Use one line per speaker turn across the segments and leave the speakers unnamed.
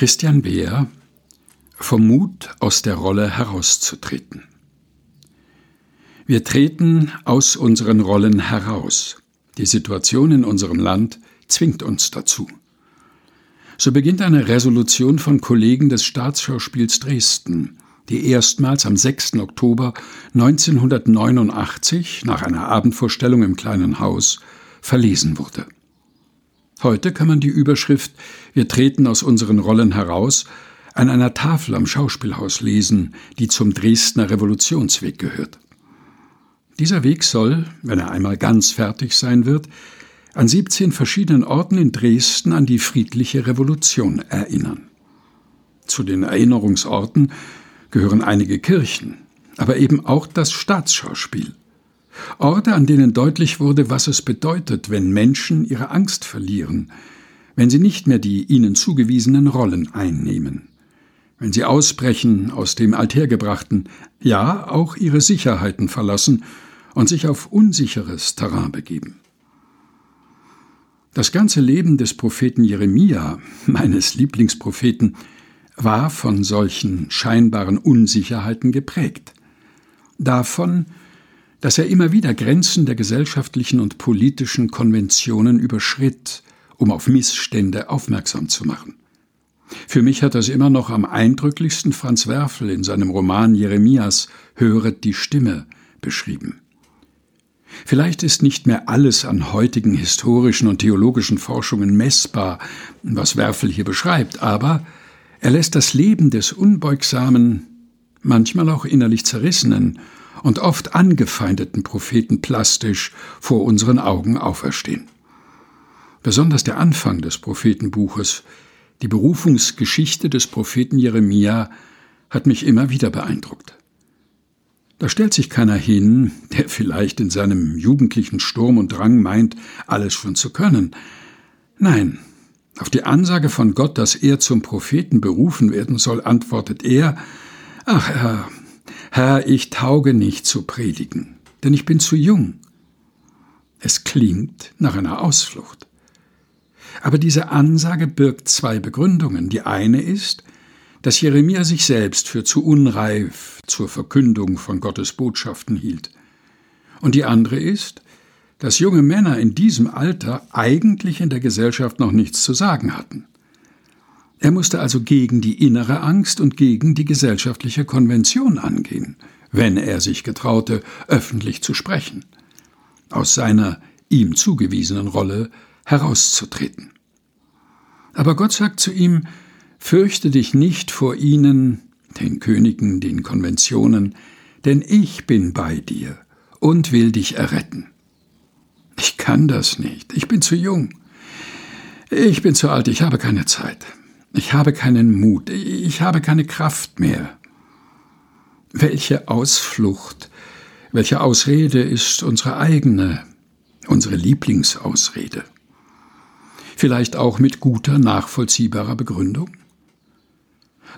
Christian Beer Vom Mut aus der Rolle herauszutreten. Wir treten aus unseren Rollen heraus. Die Situation in unserem Land zwingt uns dazu. So beginnt eine Resolution von Kollegen des Staatsschauspiels Dresden, die erstmals am 6. Oktober 1989 nach einer Abendvorstellung im kleinen Haus verlesen wurde. Heute kann man die Überschrift Wir treten aus unseren Rollen heraus an einer Tafel am Schauspielhaus lesen, die zum Dresdner Revolutionsweg gehört. Dieser Weg soll, wenn er einmal ganz fertig sein wird, an 17 verschiedenen Orten in Dresden an die friedliche Revolution erinnern. Zu den Erinnerungsorten gehören einige Kirchen, aber eben auch das Staatsschauspiel. Orte, an denen deutlich wurde, was es bedeutet, wenn Menschen ihre Angst verlieren, wenn sie nicht mehr die ihnen zugewiesenen Rollen einnehmen, wenn sie ausbrechen aus dem Althergebrachten, ja auch ihre Sicherheiten verlassen und sich auf unsicheres Terrain begeben. Das ganze Leben des Propheten Jeremia, meines Lieblingspropheten, war von solchen scheinbaren Unsicherheiten geprägt. Davon, dass er immer wieder Grenzen der gesellschaftlichen und politischen Konventionen überschritt, um auf Missstände aufmerksam zu machen. Für mich hat das immer noch am eindrücklichsten Franz Werfel in seinem Roman Jeremias Höret die Stimme beschrieben. Vielleicht ist nicht mehr alles an heutigen historischen und theologischen Forschungen messbar, was Werfel hier beschreibt, aber er lässt das Leben des unbeugsamen, manchmal auch innerlich zerrissenen und oft angefeindeten Propheten plastisch vor unseren Augen auferstehen. Besonders der Anfang des Prophetenbuches, die Berufungsgeschichte des Propheten Jeremia, hat mich immer wieder beeindruckt. Da stellt sich keiner hin, der vielleicht in seinem jugendlichen Sturm und Drang meint, alles schon zu können. Nein, auf die Ansage von Gott, dass er zum Propheten berufen werden soll, antwortet er, Ach Herr, Herr, ich tauge nicht zu predigen, denn ich bin zu jung. Es klingt nach einer Ausflucht. Aber diese Ansage birgt zwei Begründungen. Die eine ist, dass Jeremia sich selbst für zu unreif zur Verkündung von Gottes Botschaften hielt. Und die andere ist, dass junge Männer in diesem Alter eigentlich in der Gesellschaft noch nichts zu sagen hatten. Er musste also gegen die innere Angst und gegen die gesellschaftliche Konvention angehen, wenn er sich getraute, öffentlich zu sprechen, aus seiner ihm zugewiesenen Rolle herauszutreten. Aber Gott sagt zu ihm, Fürchte dich nicht vor ihnen, den Königen, den Konventionen, denn ich bin bei dir und will dich erretten. Ich kann das nicht, ich bin zu jung. Ich bin zu alt, ich habe keine Zeit. Ich habe keinen Mut, ich habe keine Kraft mehr. Welche Ausflucht, welche Ausrede ist unsere eigene, unsere Lieblingsausrede? Vielleicht auch mit guter, nachvollziehbarer Begründung?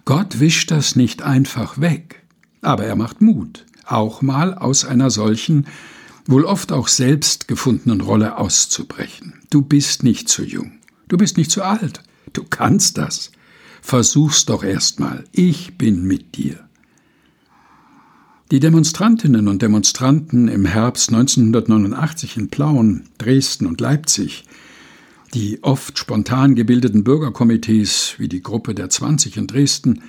Gott wischt das nicht einfach weg, aber er macht Mut, auch mal aus einer solchen, wohl oft auch selbst gefundenen Rolle auszubrechen. Du bist nicht zu jung, du bist nicht zu alt, du kannst das. Versuch's doch erst mal. Ich bin mit dir. Die Demonstrantinnen und Demonstranten im Herbst 1989 in Plauen, Dresden und Leipzig die oft spontan gebildeten Bürgerkomitees wie die Gruppe der 20 in Dresden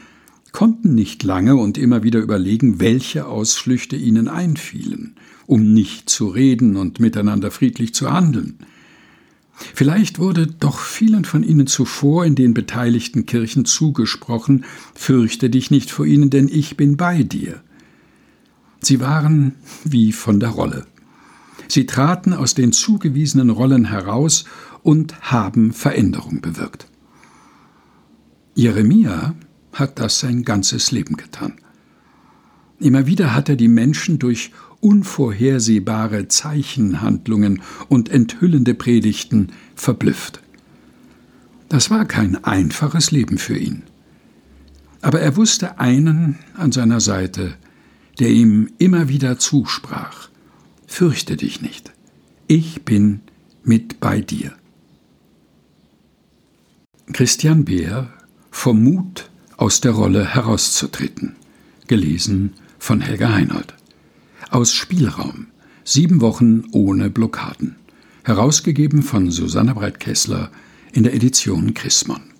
konnten nicht lange und immer wieder überlegen, welche Ausflüchte ihnen einfielen, um nicht zu reden und miteinander friedlich zu handeln. Vielleicht wurde doch vielen von ihnen zuvor in den beteiligten Kirchen zugesprochen, fürchte dich nicht vor ihnen, denn ich bin bei dir. Sie waren wie von der Rolle. Sie traten aus den zugewiesenen Rollen heraus und haben Veränderung bewirkt. Jeremia hat das sein ganzes Leben getan. Immer wieder hat er die Menschen durch unvorhersehbare Zeichenhandlungen und enthüllende Predigten verblüfft. Das war kein einfaches Leben für ihn. Aber er wusste einen an seiner Seite, der ihm immer wieder zusprach Fürchte dich nicht, ich bin mit bei dir. Christian Beer vom Mut, aus der Rolle herauszutreten. Gelesen von Helga Heinold. Aus Spielraum. Sieben Wochen ohne Blockaden. Herausgegeben von Susanne Breit-Kessler in der Edition Chrismon.